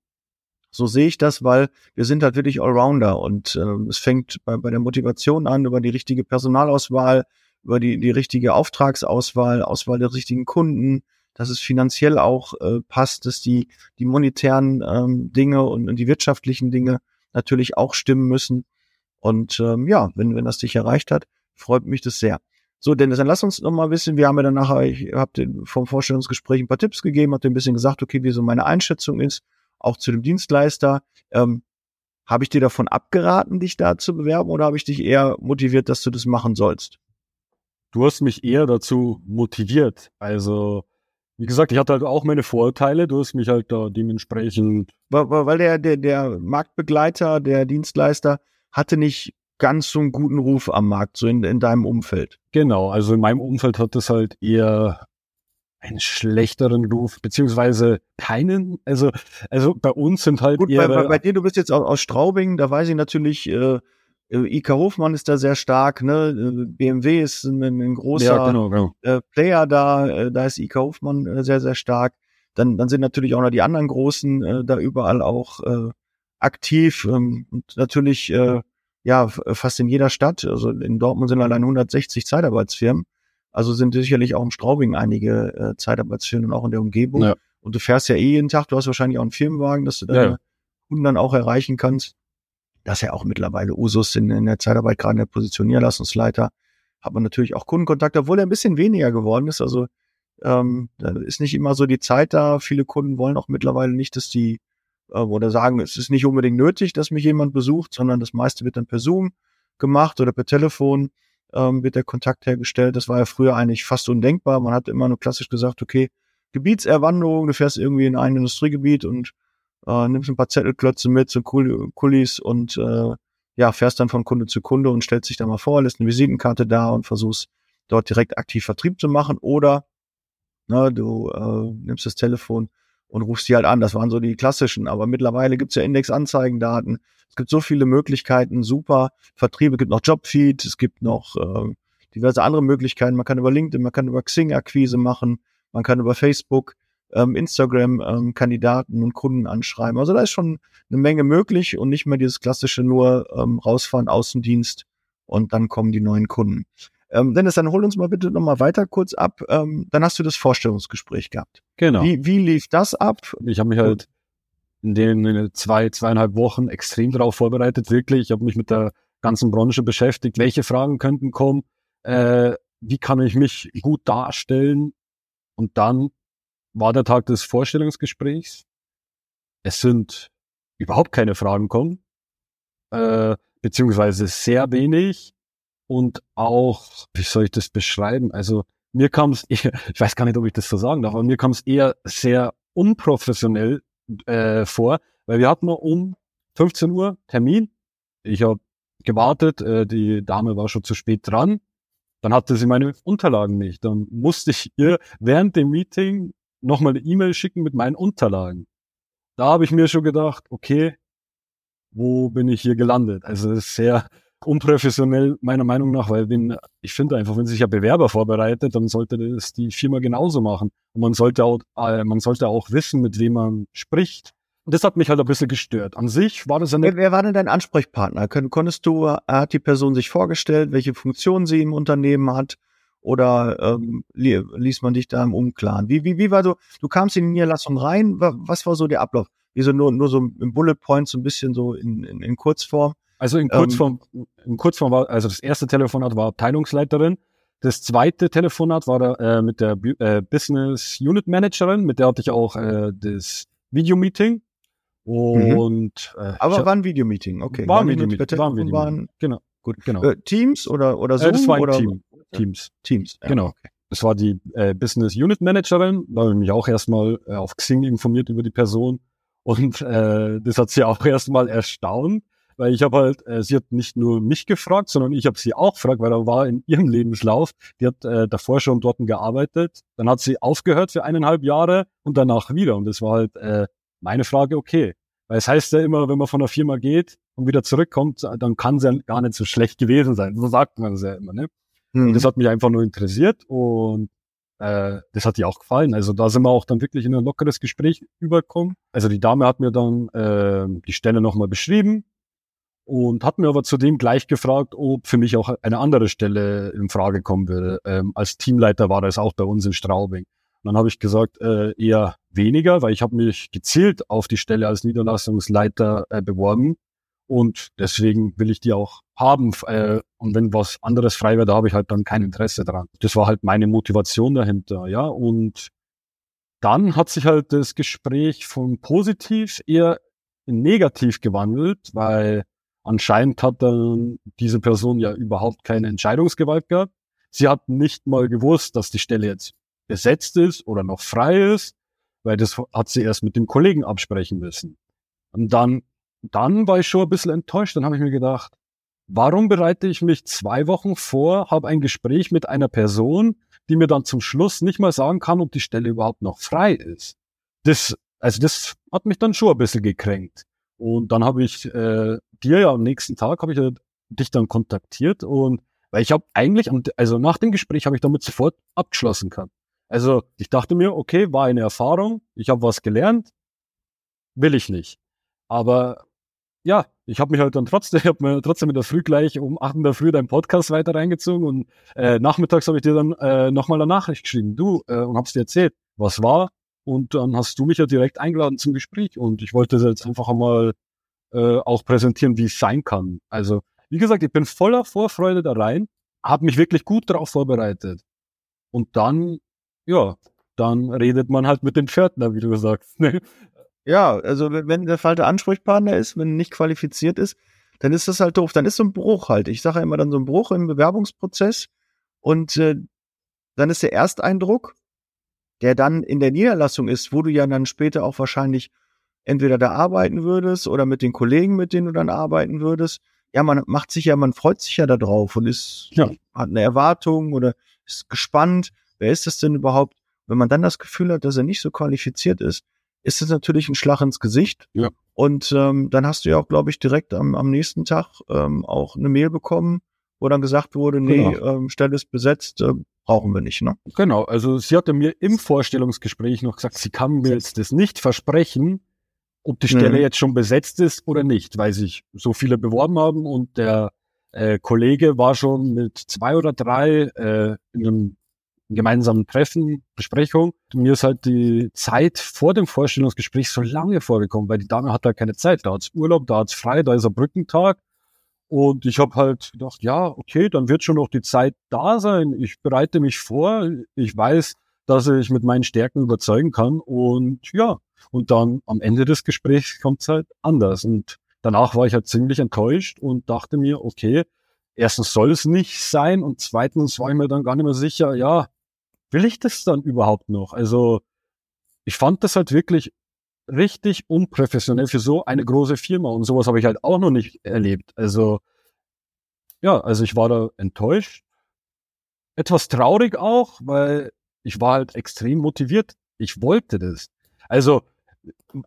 So sehe ich das, weil wir sind halt wirklich Allrounder und äh, es fängt bei, bei der Motivation an, über die richtige Personalauswahl, über die, die richtige Auftragsauswahl, Auswahl der richtigen Kunden, dass es finanziell auch äh, passt, dass die, die monetären ähm, Dinge und, und die wirtschaftlichen Dinge natürlich auch stimmen müssen. Und ähm, ja, wenn, wenn das dich erreicht hat, freut mich das sehr. So, Dennis, dann lass uns noch mal wissen, wir haben ja dann nachher, ich habe vom Vorstellungsgespräch ein paar Tipps gegeben, habe dir ein bisschen gesagt, okay, wie so meine Einschätzung ist, auch zu dem Dienstleister. Ähm, habe ich dir davon abgeraten, dich da zu bewerben oder habe ich dich eher motiviert, dass du das machen sollst? Du hast mich eher dazu motiviert. Also, wie gesagt, ich hatte halt auch meine Vorurteile. Du hast mich halt da dementsprechend. Weil, weil der, der, der Marktbegleiter, der Dienstleister hatte nicht ganz so einen guten Ruf am Markt, so in, in deinem Umfeld. Genau, also in meinem Umfeld hat es halt eher einen schlechteren Ruf, beziehungsweise keinen. Also, also bei uns sind halt Gut, eher. Bei, bei, bei dir, du bist jetzt aus, aus Straubing, da weiß ich natürlich, äh, äh IK Hofmann ist da sehr stark, ne? Äh, BMW ist ein, ein großer ja, genau, genau. Äh, Player da, äh, da ist IK Hofmann äh, sehr, sehr stark. Dann, dann sind natürlich auch noch die anderen Großen äh, da überall auch aktiv ähm, und natürlich ja, fast in jeder Stadt. Also in Dortmund sind allein 160 Zeitarbeitsfirmen. Also sind sicherlich auch im Straubing einige Zeitarbeitsfirmen und auch in der Umgebung. Ja. Und du fährst ja eh jeden Tag, du hast wahrscheinlich auch einen Firmenwagen, dass du deine ja. Kunden dann auch erreichen kannst. Das ist ja auch mittlerweile Usus in, in der Zeitarbeit, gerade in der Positionierlassungsleiter, hat man natürlich auch Kundenkontakt, obwohl er ein bisschen weniger geworden ist. Also ähm, da ist nicht immer so die Zeit da. Viele Kunden wollen auch mittlerweile nicht, dass die äh, oder sagen, es ist nicht unbedingt nötig, dass mich jemand besucht, sondern das meiste wird dann per Zoom gemacht oder per Telefon ähm, wird der Kontakt hergestellt. Das war ja früher eigentlich fast undenkbar. Man hat immer nur klassisch gesagt, okay, Gebietserwanderung, du fährst irgendwie in ein Industriegebiet und äh, nimmst ein paar Zettelklötze mit, so Kulis und äh, ja, fährst dann von Kunde zu Kunde und stellst dich da mal vor, lässt eine Visitenkarte da und versuchst dort direkt aktiv Vertrieb zu machen oder ne, du äh, nimmst das Telefon und rufst die halt an. Das waren so die klassischen. Aber mittlerweile gibt's ja Indexanzeigendaten. Es gibt so viele Möglichkeiten, super Vertriebe. Es gibt noch Jobfeed, es gibt noch äh, diverse andere Möglichkeiten. Man kann über LinkedIn, man kann über Xing Akquise machen, man kann über Facebook, ähm, Instagram ähm, Kandidaten und Kunden anschreiben. Also da ist schon eine Menge möglich und nicht mehr dieses klassische nur ähm, rausfahren, Außendienst und dann kommen die neuen Kunden. Ähm, Dennis, dann hol uns mal bitte nochmal weiter kurz ab. Ähm, dann hast du das Vorstellungsgespräch gehabt. Genau. Wie, wie lief das ab? Ich habe mich halt in den zwei, zweieinhalb Wochen extrem darauf vorbereitet, wirklich. Ich habe mich mit der ganzen Branche beschäftigt. Welche Fragen könnten kommen? Äh, wie kann ich mich gut darstellen? Und dann war der Tag des Vorstellungsgesprächs. Es sind überhaupt keine Fragen kommen, äh, beziehungsweise sehr wenig und auch, wie soll ich das beschreiben? Also mir kam es, ich weiß gar nicht, ob ich das so sagen darf, aber mir kam es eher sehr unprofessionell äh, vor, weil wir hatten um 15 Uhr Termin. Ich habe gewartet, äh, die Dame war schon zu spät dran. Dann hatte sie meine Unterlagen nicht. Dann musste ich ihr während dem Meeting nochmal eine E-Mail schicken mit meinen Unterlagen. Da habe ich mir schon gedacht, okay, wo bin ich hier gelandet? Also es ist sehr, unprofessionell meiner Meinung nach, weil wenn, ich finde einfach, wenn sich ein Bewerber vorbereitet, dann sollte das die Firma genauso machen. Und man sollte auch, äh, man sollte auch wissen, mit wem man spricht. Und das hat mich halt ein bisschen gestört. An sich war das eine. Wer, wer war denn dein Ansprechpartner? Konntest du, äh, hat die Person sich vorgestellt, welche Funktion sie im Unternehmen hat? Oder ähm, ließ man dich da im Unklaren? Wie, wie, wie war so, du kamst in die Niederlassung rein, was war so der Ablauf? Wie so nur, nur so im Bullet Point, so ein bisschen so in, in, in Kurzform. Also in Kurzform, ähm, in Kurzform war, also das erste Telefonat war Abteilungsleiterin. Das zweite Telefonat war da, äh, mit der äh, Business Unit Managerin, mit der hatte ich auch äh, das Videomeeting. Mhm. Und mhm. äh, aber war ein Videomeeting, okay. War ein Videomeeting. War ein Videomeeting. Genau. Gut. Genau. Äh, Teams oder oder so? Äh, das war ein oder? Team. Teams. Teams. Ja, genau. Okay. Das war die äh, Business Unit Managerin. Da habe ich mich auch erstmal äh, auf Xing informiert über die Person. Und äh, das hat sie auch erstmal erstaunt, weil ich habe halt, äh, sie hat nicht nur mich gefragt, sondern ich habe sie auch gefragt, weil da war in ihrem Lebenslauf, die hat äh, davor schon dort gearbeitet, dann hat sie aufgehört für eineinhalb Jahre und danach wieder. Und das war halt äh, meine Frage, okay. Weil es heißt ja immer, wenn man von der Firma geht und wieder zurückkommt, dann kann sie ja gar nicht so schlecht gewesen sein. So sagt man es ja immer, ne? Mhm. Das hat mich einfach nur interessiert und äh, das hat ihr auch gefallen. Also da sind wir auch dann wirklich in ein lockeres Gespräch übergekommen. Also die Dame hat mir dann äh, die Stelle nochmal beschrieben und hat mir aber zudem gleich gefragt, ob für mich auch eine andere Stelle in Frage kommen würde. Ähm, als Teamleiter war das auch bei uns in Straubing. Und dann habe ich gesagt, äh, eher weniger, weil ich habe mich gezielt auf die Stelle als Niederlassungsleiter äh, beworben und deswegen will ich die auch haben. Äh, und wenn was anderes frei wäre, da habe ich halt dann kein Interesse dran. Das war halt meine Motivation dahinter, ja. Und dann hat sich halt das Gespräch von positiv eher in negativ gewandelt, weil anscheinend hat dann diese Person ja überhaupt keine Entscheidungsgewalt gehabt. Sie hat nicht mal gewusst, dass die Stelle jetzt besetzt ist oder noch frei ist, weil das hat sie erst mit dem Kollegen absprechen müssen. Und dann, dann war ich schon ein bisschen enttäuscht. Dann habe ich mir gedacht, warum bereite ich mich zwei Wochen vor, habe ein Gespräch mit einer Person, die mir dann zum Schluss nicht mal sagen kann, ob die Stelle überhaupt noch frei ist. Das, also das hat mich dann schon ein bisschen gekränkt. Und dann habe ich äh, dir ja am nächsten Tag habe ich dich dann kontaktiert und weil ich habe eigentlich, also nach dem Gespräch habe ich damit sofort abgeschlossen kann. Also ich dachte mir, okay, war eine Erfahrung, ich habe was gelernt, will ich nicht. Aber ja, ich habe mich halt dann trotzdem, ich habe mir trotzdem in der Früh gleich um 8 in der Früh deinen Podcast weiter reingezogen und äh, nachmittags habe ich dir dann äh, nochmal eine Nachricht geschrieben, du, äh, und hab's dir erzählt, was war. Und dann hast du mich ja direkt eingeladen zum Gespräch und ich wollte das jetzt einfach einmal äh, auch präsentieren, wie es sein kann. Also, wie gesagt, ich bin voller Vorfreude da rein, habe mich wirklich gut darauf vorbereitet. Und dann ja, dann redet man halt mit den Pförtner, wie du sagst. Ne? Ja, also wenn der falsche Ansprechpartner ist, wenn nicht qualifiziert ist, dann ist das halt doof. Dann ist so ein Bruch halt. Ich sage ja immer dann so ein Bruch im Bewerbungsprozess und äh, dann ist der Ersteindruck, der dann in der Niederlassung ist, wo du ja dann später auch wahrscheinlich entweder da arbeiten würdest oder mit den Kollegen, mit denen du dann arbeiten würdest. Ja, man macht sich ja, man freut sich ja da drauf und ist, ja. hat eine Erwartung oder ist gespannt wer ist das denn überhaupt? Wenn man dann das Gefühl hat, dass er nicht so qualifiziert ist, ist es natürlich ein Schlag ins Gesicht. Ja. Und ähm, dann hast du ja auch, glaube ich, direkt am, am nächsten Tag ähm, auch eine Mail bekommen, wo dann gesagt wurde, nee, genau. ähm, Stelle ist besetzt, äh, brauchen wir nicht. Ne? Genau, also sie hatte mir im Vorstellungsgespräch noch gesagt, sie kann mir jetzt das nicht versprechen, ob die Stelle mhm. jetzt schon besetzt ist oder nicht, weil sich so viele beworben haben und der äh, Kollege war schon mit zwei oder drei äh, in einem gemeinsamen Treffen, Besprechung. Mir ist halt die Zeit vor dem Vorstellungsgespräch so lange vorgekommen, weil die Dame hat da keine Zeit. Da hat's Urlaub, da hat's frei, da ist ein Brückentag. Und ich habe halt gedacht, ja, okay, dann wird schon noch die Zeit da sein. Ich bereite mich vor. Ich weiß, dass ich mit meinen Stärken überzeugen kann. Und ja, und dann am Ende des Gesprächs kommt's halt anders. Und danach war ich halt ziemlich enttäuscht und dachte mir, okay, erstens soll es nicht sein und zweitens war ich mir dann gar nicht mehr sicher, ja, will ich das dann überhaupt noch? Also ich fand das halt wirklich richtig unprofessionell für so eine große Firma und sowas habe ich halt auch noch nicht erlebt. Also ja, also ich war da enttäuscht, etwas traurig auch, weil ich war halt extrem motiviert. Ich wollte das. Also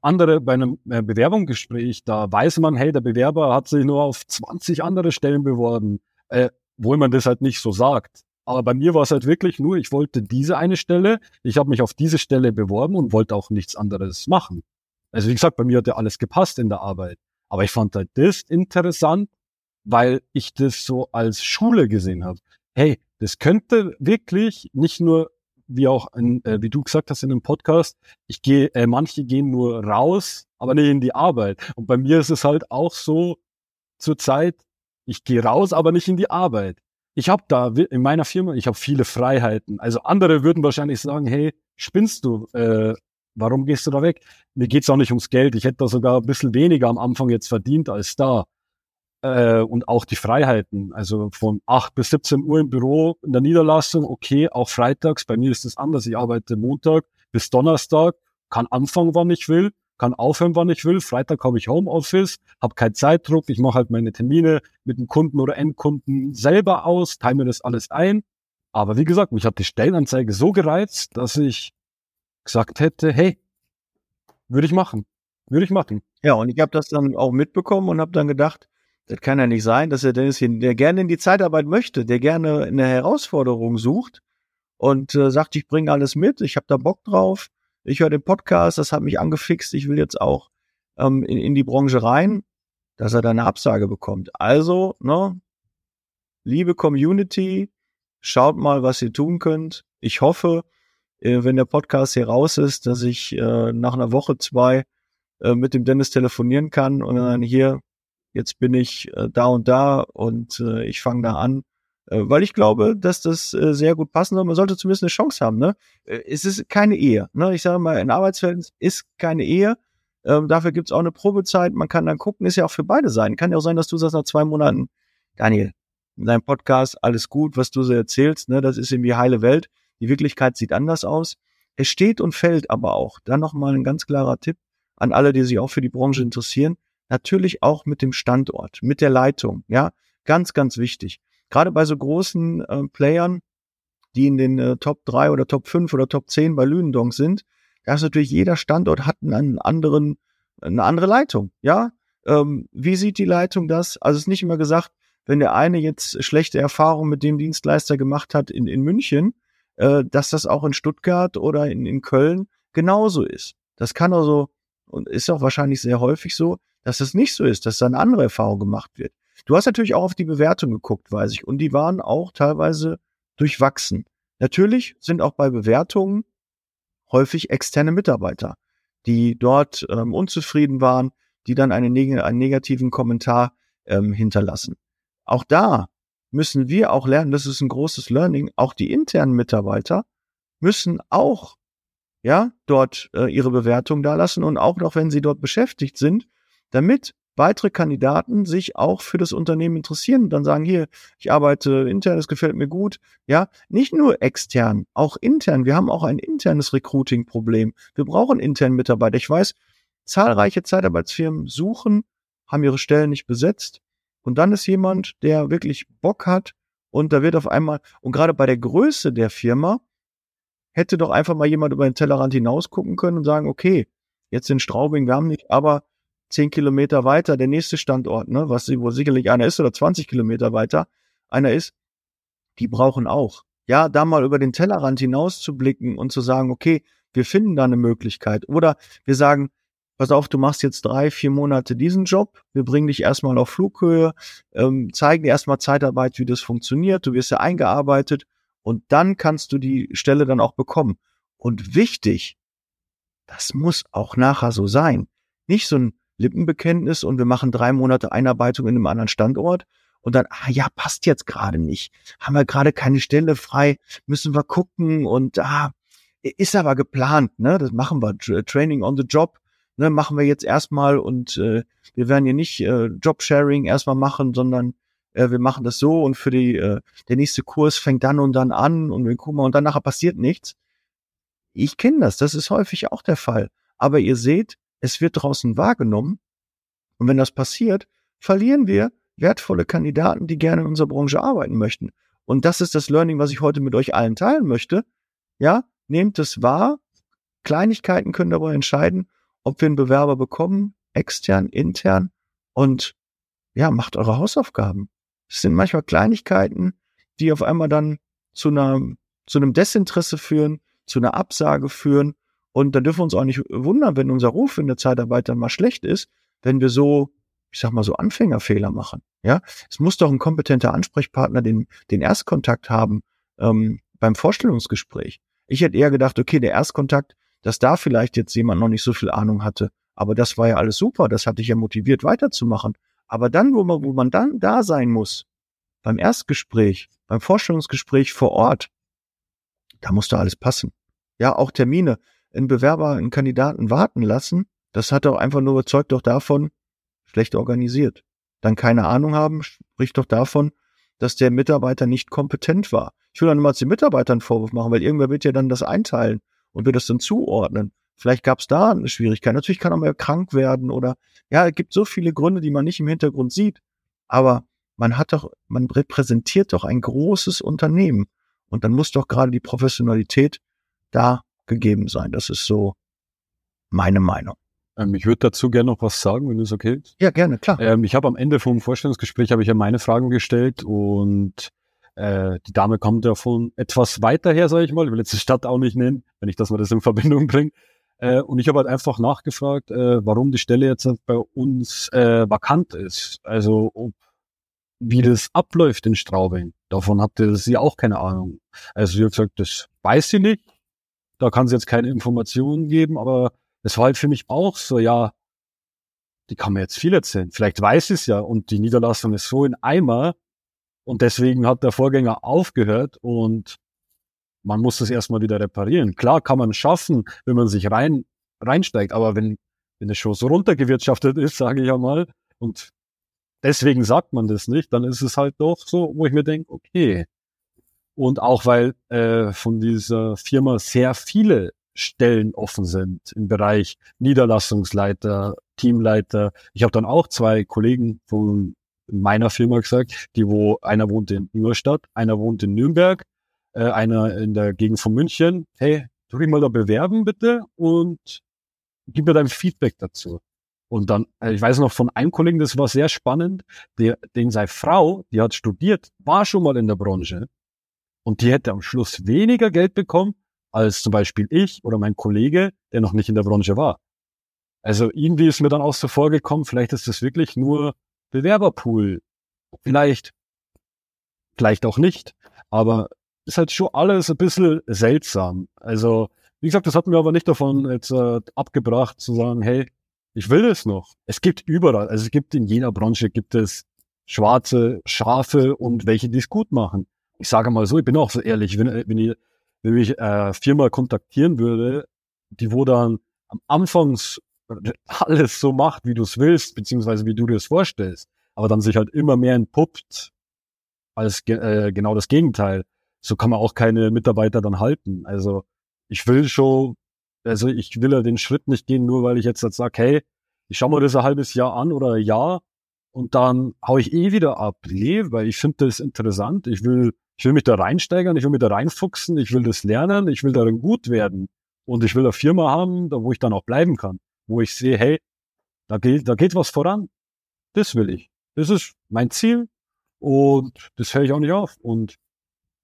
andere bei einem äh, Bewerbungsgespräch, da weiß man, hey, der Bewerber hat sich nur auf 20 andere Stellen beworben, äh, wo man das halt nicht so sagt. Aber bei mir war es halt wirklich nur, ich wollte diese eine Stelle, ich habe mich auf diese Stelle beworben und wollte auch nichts anderes machen. Also wie gesagt, bei mir hat ja alles gepasst in der Arbeit. Aber ich fand halt das interessant, weil ich das so als Schule gesehen habe. Hey, das könnte wirklich nicht nur, wie auch, in, äh, wie du gesagt hast in dem Podcast, ich gehe, äh, manche gehen nur raus, aber nicht in die Arbeit. Und bei mir ist es halt auch so zur Zeit, ich gehe raus, aber nicht in die Arbeit ich habe da in meiner Firma, ich habe viele Freiheiten. Also andere würden wahrscheinlich sagen, hey, spinnst du? Äh, warum gehst du da weg? Mir geht's auch nicht ums Geld. Ich hätte da sogar ein bisschen weniger am Anfang jetzt verdient als da. Äh, und auch die Freiheiten. Also von 8 bis 17 Uhr im Büro in der Niederlassung, okay, auch freitags. Bei mir ist das anders. Ich arbeite Montag bis Donnerstag, kann anfangen, wann ich will kann aufhören, wann ich will. Freitag habe ich Homeoffice, habe keinen Zeitdruck. Ich mache halt meine Termine mit dem Kunden oder Endkunden selber aus, teile mir das alles ein. Aber wie gesagt, mich hat die Stellenanzeige so gereizt, dass ich gesagt hätte, hey, würde ich machen. Würde ich machen. Ja, und ich habe das dann auch mitbekommen und habe dann gedacht, das kann ja nicht sein, dass der Dennis hier, der gerne in die Zeitarbeit möchte, der gerne eine Herausforderung sucht und äh, sagt, ich bringe alles mit, ich habe da Bock drauf, ich höre den Podcast, das hat mich angefixt, ich will jetzt auch ähm, in, in die Branche rein, dass er da eine Absage bekommt. Also, ne, liebe Community, schaut mal, was ihr tun könnt. Ich hoffe, äh, wenn der Podcast hier raus ist, dass ich äh, nach einer Woche, zwei äh, mit dem Dennis telefonieren kann und dann hier, jetzt bin ich äh, da und da und äh, ich fange da an. Äh, weil ich glaube, dass das äh, sehr gut passen soll. Man sollte zumindest eine Chance haben. Ne? Äh, es ist keine Ehe. Ne? Ich sage mal, ein Arbeitsverhältnis ist keine Ehe. Ähm, dafür gibt's auch eine Probezeit. Man kann dann gucken, ist ja auch für beide sein. Kann ja auch sein, dass du sagst nach zwei Monaten, Daniel, in deinem Podcast, alles gut, was du so erzählst, ne, das ist irgendwie heile Welt. Die Wirklichkeit sieht anders aus. Es steht und fällt aber auch. Dann nochmal ein ganz klarer Tipp an alle, die sich auch für die Branche interessieren. Natürlich auch mit dem Standort, mit der Leitung. Ja, ganz, ganz wichtig. Gerade bei so großen äh, Playern, die in den äh, Top 3 oder Top 5 oder Top 10 bei Lünendonk sind, da ist natürlich jeder Standort hat einen anderen, eine andere Leitung. Ja, ähm, wie sieht die Leitung das? Also es ist nicht immer gesagt, wenn der eine jetzt schlechte Erfahrungen mit dem Dienstleister gemacht hat in, in München, äh, dass das auch in Stuttgart oder in, in Köln genauso ist. Das kann also und ist auch wahrscheinlich sehr häufig so, dass es nicht so ist, dass da eine andere Erfahrung gemacht wird. Du hast natürlich auch auf die Bewertung geguckt, weiß ich, und die waren auch teilweise durchwachsen. Natürlich sind auch bei Bewertungen häufig externe Mitarbeiter, die dort ähm, unzufrieden waren, die dann eine einen negativen Kommentar ähm, hinterlassen. Auch da müssen wir auch lernen, das ist ein großes Learning, auch die internen Mitarbeiter müssen auch ja dort äh, ihre Bewertung da lassen und auch noch wenn sie dort beschäftigt sind, damit weitere Kandidaten sich auch für das Unternehmen interessieren und dann sagen, hier, ich arbeite intern, es gefällt mir gut. Ja, nicht nur extern, auch intern. Wir haben auch ein internes Recruiting-Problem. Wir brauchen internen Mitarbeiter. Ich weiß, zahlreiche Zeitarbeitsfirmen suchen, haben ihre Stellen nicht besetzt. Und dann ist jemand, der wirklich Bock hat und da wird auf einmal, und gerade bei der Größe der Firma, hätte doch einfach mal jemand über den Tellerrand hinaus gucken können und sagen, okay, jetzt in Straubing, wir haben nicht, aber zehn Kilometer weiter der nächste Standort, ne, was wo sicherlich einer ist oder 20 Kilometer weiter einer ist, die brauchen auch. Ja, da mal über den Tellerrand hinaus zu blicken und zu sagen, okay, wir finden da eine Möglichkeit. Oder wir sagen, pass auf, du machst jetzt drei, vier Monate diesen Job, wir bringen dich erstmal auf Flughöhe, ähm, zeigen dir erstmal Zeitarbeit, wie das funktioniert, du wirst ja eingearbeitet und dann kannst du die Stelle dann auch bekommen. Und wichtig, das muss auch nachher so sein. Nicht so ein Lippenbekenntnis und wir machen drei Monate Einarbeitung in einem anderen Standort und dann, ah ja, passt jetzt gerade nicht. Haben wir gerade keine Stelle frei, müssen wir gucken und ah, ist aber geplant, ne? Das machen wir. Training on the Job, ne, machen wir jetzt erstmal und äh, wir werden hier nicht äh, Jobsharing erstmal machen, sondern äh, wir machen das so und für die, äh, der nächste Kurs fängt dann und dann an und wir gucken mal und dann nachher passiert nichts. Ich kenne das, das ist häufig auch der Fall. Aber ihr seht, es wird draußen wahrgenommen. Und wenn das passiert, verlieren wir wertvolle Kandidaten, die gerne in unserer Branche arbeiten möchten. Und das ist das Learning, was ich heute mit euch allen teilen möchte. Ja, nehmt es wahr. Kleinigkeiten können dabei entscheiden, ob wir einen Bewerber bekommen, extern, intern. Und ja, macht eure Hausaufgaben. Es sind manchmal Kleinigkeiten, die auf einmal dann zu einer, zu einem Desinteresse führen, zu einer Absage führen. Und da dürfen wir uns auch nicht wundern, wenn unser Ruf in der Zeitarbeit dann mal schlecht ist, wenn wir so, ich sag mal so Anfängerfehler machen. Ja, es muss doch ein kompetenter Ansprechpartner den, den Erstkontakt haben ähm, beim Vorstellungsgespräch. Ich hätte eher gedacht, okay, der Erstkontakt, dass da vielleicht jetzt jemand noch nicht so viel Ahnung hatte. Aber das war ja alles super. Das hatte ich ja motiviert weiterzumachen. Aber dann, wo man, wo man dann da sein muss, beim Erstgespräch, beim Vorstellungsgespräch vor Ort, da muss da alles passen. Ja, auch Termine, einen Bewerber, einen Kandidaten warten lassen, das hat doch einfach nur überzeugt doch davon, schlecht organisiert. Dann keine Ahnung haben, spricht doch davon, dass der Mitarbeiter nicht kompetent war. Ich will dann niemals den Mitarbeitern einen Vorwurf machen, weil irgendwer wird ja dann das einteilen und wird das dann zuordnen. Vielleicht gab es da eine Schwierigkeit. Natürlich kann er mal krank werden oder ja, es gibt so viele Gründe, die man nicht im Hintergrund sieht. Aber man hat doch, man repräsentiert doch ein großes Unternehmen. Und dann muss doch gerade die Professionalität da gegeben sein. Das ist so meine Meinung. Ähm, ich würde dazu gerne noch was sagen, wenn es okay ist. Ja, gerne, klar. Ähm, ich habe am Ende vom Vorstellungsgespräch habe ich ja meine Fragen gestellt und äh, die Dame kommt ja von etwas weiter her, sage ich mal. Ich will jetzt die Stadt auch nicht nennen, wenn ich das mal das in Verbindung bringe. Äh, und ich habe halt einfach nachgefragt, äh, warum die Stelle jetzt bei uns äh, vakant ist. Also ob, wie das abläuft in Straubing. Davon hatte sie auch keine Ahnung. Also sie hat gesagt, das weiß sie nicht. Da kann sie jetzt keine Informationen geben, aber es war halt für mich auch so, ja, die kann mir jetzt viel erzählen. Vielleicht weiß es ja und die Niederlassung ist so in Eimer und deswegen hat der Vorgänger aufgehört und man muss das erstmal wieder reparieren. Klar kann man schaffen, wenn man sich rein reinsteigt, aber wenn wenn es schon so runtergewirtschaftet ist, sage ich ja mal, und deswegen sagt man das nicht, dann ist es halt doch so, wo ich mir denke, okay. Und auch weil äh, von dieser Firma sehr viele Stellen offen sind im Bereich Niederlassungsleiter, Teamleiter. Ich habe dann auch zwei Kollegen von meiner Firma gesagt, die wo einer wohnt in Ingolstadt, einer wohnt in Nürnberg äh, einer in der Gegend von München, hey, tu dich mal da bewerben bitte und gib mir dein Feedback dazu. Und dann, äh, ich weiß noch von einem Kollegen, das war sehr spannend, der, den seine Frau, die hat studiert, war schon mal in der Branche und die hätte am Schluss weniger Geld bekommen als zum Beispiel ich oder mein Kollege, der noch nicht in der Branche war. Also irgendwie ist mir dann auch so vorgekommen, vielleicht ist das wirklich nur Bewerberpool. Vielleicht, vielleicht auch nicht. Aber ist halt schon alles ein bisschen seltsam. Also, wie gesagt, das hat mir aber nicht davon jetzt äh, abgebracht zu sagen, hey, ich will das noch. Es gibt überall, also es gibt in jeder Branche gibt es schwarze Schafe und welche, die es gut machen. Ich sage mal so, ich bin auch so ehrlich, wenn, wenn ich, wenn ich äh, Firma kontaktieren würde, die wo dann am Anfang alles so macht, wie du es willst, beziehungsweise wie du dir es vorstellst, aber dann sich halt immer mehr entpuppt als äh, genau das Gegenteil, so kann man auch keine Mitarbeiter dann halten. Also ich will schon, also ich will ja den Schritt nicht gehen, nur weil ich jetzt, jetzt sage, hey, ich schaue mir das ein halbes Jahr an oder ein Jahr und dann hau ich eh wieder ab. Nee, weil ich finde das interessant. Ich will, ich will mich da reinsteigern, ich will mich da reinfuchsen, ich will das lernen, ich will darin gut werden. Und ich will eine Firma haben, da wo ich dann auch bleiben kann. Wo ich sehe, hey, da geht, da geht was voran. Das will ich. Das ist mein Ziel. Und das höre ich auch nicht auf. Und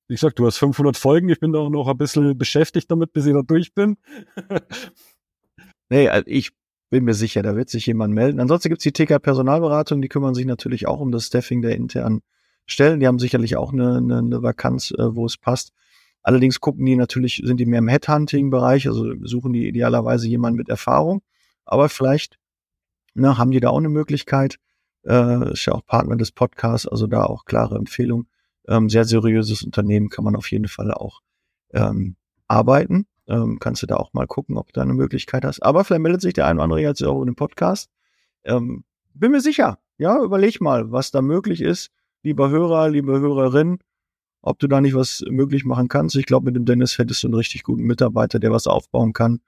wie gesagt, du hast 500 Folgen, ich bin da auch noch ein bisschen beschäftigt damit, bis ich da durch bin. nee, also ich bin mir sicher, da wird sich jemand melden. Ansonsten gibt's die TK Personalberatung, die kümmern sich natürlich auch um das Staffing der internen Stellen. Die haben sicherlich auch eine, eine, eine Vakanz, äh, wo es passt. Allerdings gucken die natürlich, sind die mehr im Headhunting-Bereich, also suchen die idealerweise jemanden mit Erfahrung. Aber vielleicht na, ne, haben die da auch eine Möglichkeit. Äh, ist ja auch Partner des Podcasts, also da auch klare Empfehlung ähm, sehr seriöses Unternehmen kann man auf jeden Fall auch ähm, arbeiten. Ähm, kannst du da auch mal gucken, ob du da eine Möglichkeit hast. Aber vielleicht meldet sich der ein oder andere jetzt auch in dem Podcast. Ähm, bin mir sicher. Ja, überleg mal, was da möglich ist. Lieber Hörer, liebe Hörerin, ob du da nicht was möglich machen kannst. Ich glaube, mit dem Dennis hättest du einen richtig guten Mitarbeiter, der was aufbauen kann.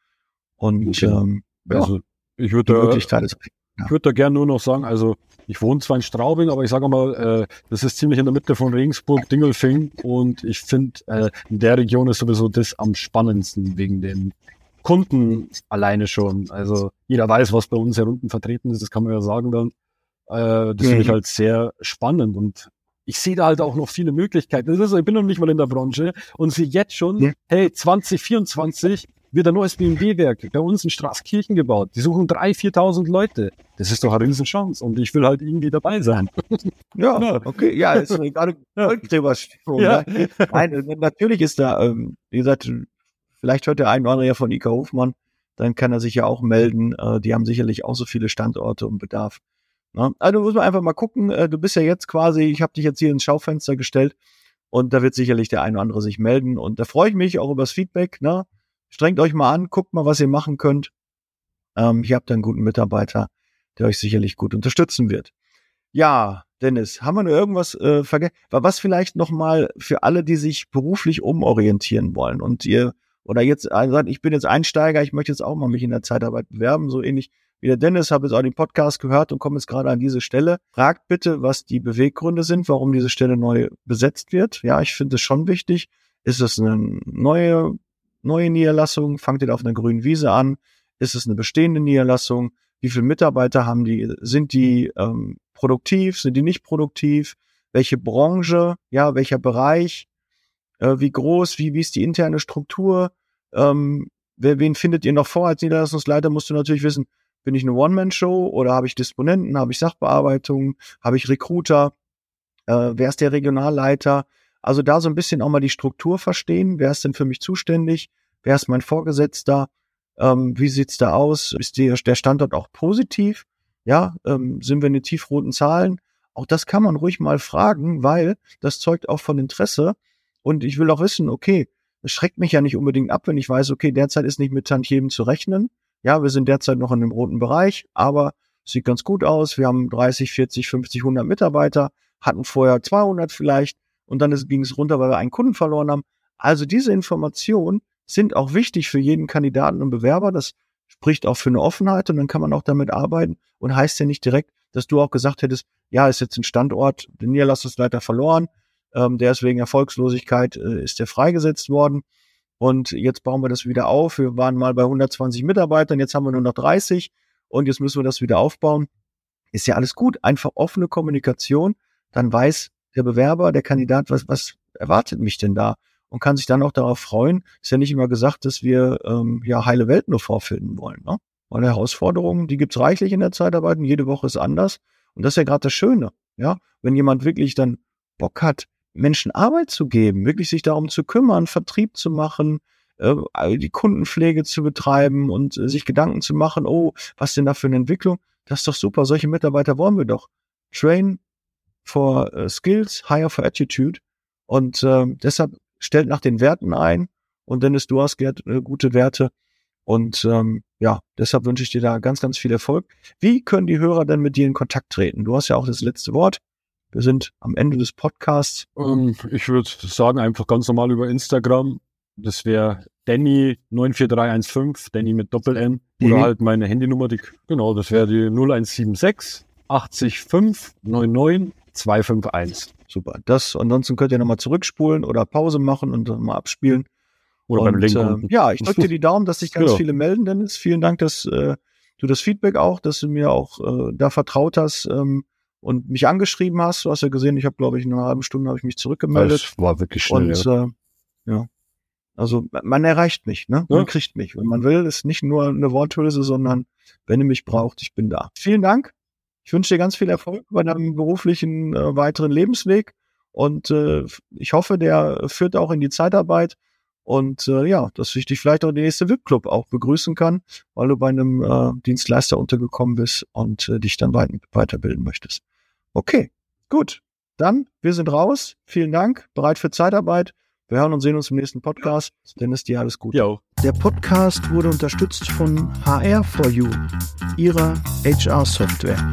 Und genau. ähm, ja, also ich würde ist ja. Ich würde da gerne nur noch sagen, also ich wohne zwar in Straubing, aber ich sage mal, äh, das ist ziemlich in der Mitte von Regensburg, Dingelfing und ich finde, äh, in der Region ist sowieso das am spannendsten wegen den Kunden alleine schon. Also jeder weiß, was bei uns hier unten vertreten ist, das kann man ja sagen dann. Äh, das mhm. finde ich halt sehr spannend und ich sehe da halt auch noch viele Möglichkeiten. Ist, ich bin noch nicht mal in der Branche und sehe jetzt schon, ja. hey, 2024 wird ein neues BMW-Werk bei uns in Straßkirchen gebaut. Die suchen 3.000, 4.000 Leute. Das ist doch eine Riesenchance und ich will halt irgendwie dabei sein. Ja, okay, ja, ist gerade Goldgräberstimmung. Ja. Ne? Nein, natürlich ist da, ähm, wie gesagt, vielleicht hört der ein oder andere ja von Ika Hofmann, dann kann er sich ja auch melden. Äh, die haben sicherlich auch so viele Standorte und Bedarf. Ne? Also muss man einfach mal gucken. Äh, du bist ja jetzt quasi, ich habe dich jetzt hier ins Schaufenster gestellt und da wird sicherlich der ein oder andere sich melden und da freue ich mich auch über das Feedback. Ne? Strengt euch mal an, guckt mal, was ihr machen könnt. Ähm, ihr habt einen guten Mitarbeiter, der euch sicherlich gut unterstützen wird. Ja, Dennis, haben wir nur irgendwas äh, vergessen? Was vielleicht noch mal für alle, die sich beruflich umorientieren wollen und ihr oder jetzt äh, sagt, ich bin jetzt Einsteiger, ich möchte jetzt auch mal mich in der Zeitarbeit bewerben, so ähnlich wie der Dennis, habe jetzt auch den Podcast gehört und komme jetzt gerade an diese Stelle. Fragt bitte, was die Beweggründe sind, warum diese Stelle neu besetzt wird. Ja, ich finde es schon wichtig. Ist es eine neue neue Niederlassung? Fangt ihr auf einer grünen Wiese an? Ist es eine bestehende Niederlassung? Wie viele Mitarbeiter haben die? Sind die ähm, produktiv? Sind die nicht produktiv? welche Branche, ja, welcher Bereich, äh, wie groß, wie, wie ist die interne Struktur, ähm, wer, wen findet ihr noch vor als Niederlassungsleiter, musst du natürlich wissen, bin ich eine One-Man-Show oder habe ich Disponenten, habe ich Sachbearbeitung, habe ich Recruiter, äh, wer ist der Regionalleiter? Also da so ein bisschen auch mal die Struktur verstehen, wer ist denn für mich zuständig, wer ist mein Vorgesetzter, ähm, wie sieht's da aus, ist die, der Standort auch positiv, ja, ähm, sind wir in den tiefroten Zahlen, auch das kann man ruhig mal fragen, weil das zeugt auch von Interesse. Und ich will auch wissen, okay, es schreckt mich ja nicht unbedingt ab, wenn ich weiß, okay, derzeit ist nicht mit Tantiemen zu rechnen, ja, wir sind derzeit noch in dem roten Bereich, aber sieht ganz gut aus. Wir haben 30, 40, 50, 100 Mitarbeiter, hatten vorher 200 vielleicht und dann ging es runter, weil wir einen Kunden verloren haben. Also diese Informationen sind auch wichtig für jeden Kandidaten und Bewerber. Das spricht auch für eine Offenheit und dann kann man auch damit arbeiten und heißt ja nicht direkt, dass du auch gesagt hättest, ja, ist jetzt ein Standort, der Niederlassungsleiter verloren, ähm, der ist wegen Erfolgslosigkeit, äh, ist der freigesetzt worden und jetzt bauen wir das wieder auf. Wir waren mal bei 120 Mitarbeitern, jetzt haben wir nur noch 30 und jetzt müssen wir das wieder aufbauen. Ist ja alles gut. Einfach offene Kommunikation. Dann weiß der Bewerber, der Kandidat, was, was erwartet mich denn da? Und kann sich dann auch darauf freuen. Ist ja nicht immer gesagt, dass wir ähm, ja heile Welt nur vorfinden wollen. Ne? Weil Herausforderungen, die gibt's reichlich in der Zeitarbeit und jede Woche ist anders. Und das ist ja gerade das Schöne. Ja, wenn jemand wirklich dann Bock hat, Menschen Arbeit zu geben, wirklich sich darum zu kümmern, Vertrieb zu machen, äh, die Kundenpflege zu betreiben und äh, sich Gedanken zu machen, oh, was denn da für eine Entwicklung? Das ist doch super. Solche Mitarbeiter wollen wir doch. Train for uh, Skills, hire for Attitude. Und äh, deshalb stellt nach den Werten ein. Und Dennis, du hast äh, gute Werte. Und ähm, ja, deshalb wünsche ich dir da ganz, ganz viel Erfolg. Wie können die Hörer denn mit dir in Kontakt treten? Du hast ja auch das letzte Wort. Wir sind am Ende des Podcasts. Ähm, ich würde sagen, einfach ganz normal über Instagram. Das wäre Danny94315, Danny mit Doppel-N. Mhm. Oder halt meine Handynummer, die, genau, das wäre die 0176 80 5 99 251. Super. Das, ansonsten könnt ihr nochmal zurückspulen oder Pause machen und dann mal abspielen. Oder und, beim Link. Äh, ja, ich drücke dir die Daumen, dass sich ganz genau. viele melden, Dennis. Vielen Dank, dass äh, du das Feedback auch, dass du mir auch äh, da vertraut hast. Ähm, und mich angeschrieben hast. Du hast ja gesehen, ich habe, glaube ich, in einer halben Stunde habe ich mich zurückgemeldet. Das war wirklich schnell. Und ja. Äh, ja. Also man erreicht mich, ne? Man ja. kriegt mich. Wenn man will, ist nicht nur eine Worthülse, sondern wenn ihr mich braucht, ich bin da. Vielen Dank. Ich wünsche dir ganz viel Erfolg bei deinem beruflichen äh, weiteren Lebensweg. Und äh, ich hoffe, der führt auch in die Zeitarbeit. Und äh, ja, dass ich dich vielleicht auch in den nächsten VIP-Club auch begrüßen kann, weil du bei einem äh, Dienstleister untergekommen bist und äh, dich dann weit weiterbilden möchtest. Okay, gut. Dann, wir sind raus. Vielen Dank. Bereit für Zeitarbeit. Wir hören und sehen uns im nächsten Podcast. Dennis, dir alles Gute. Jo. Der Podcast wurde unterstützt von HR4U, ihrer HR-Software.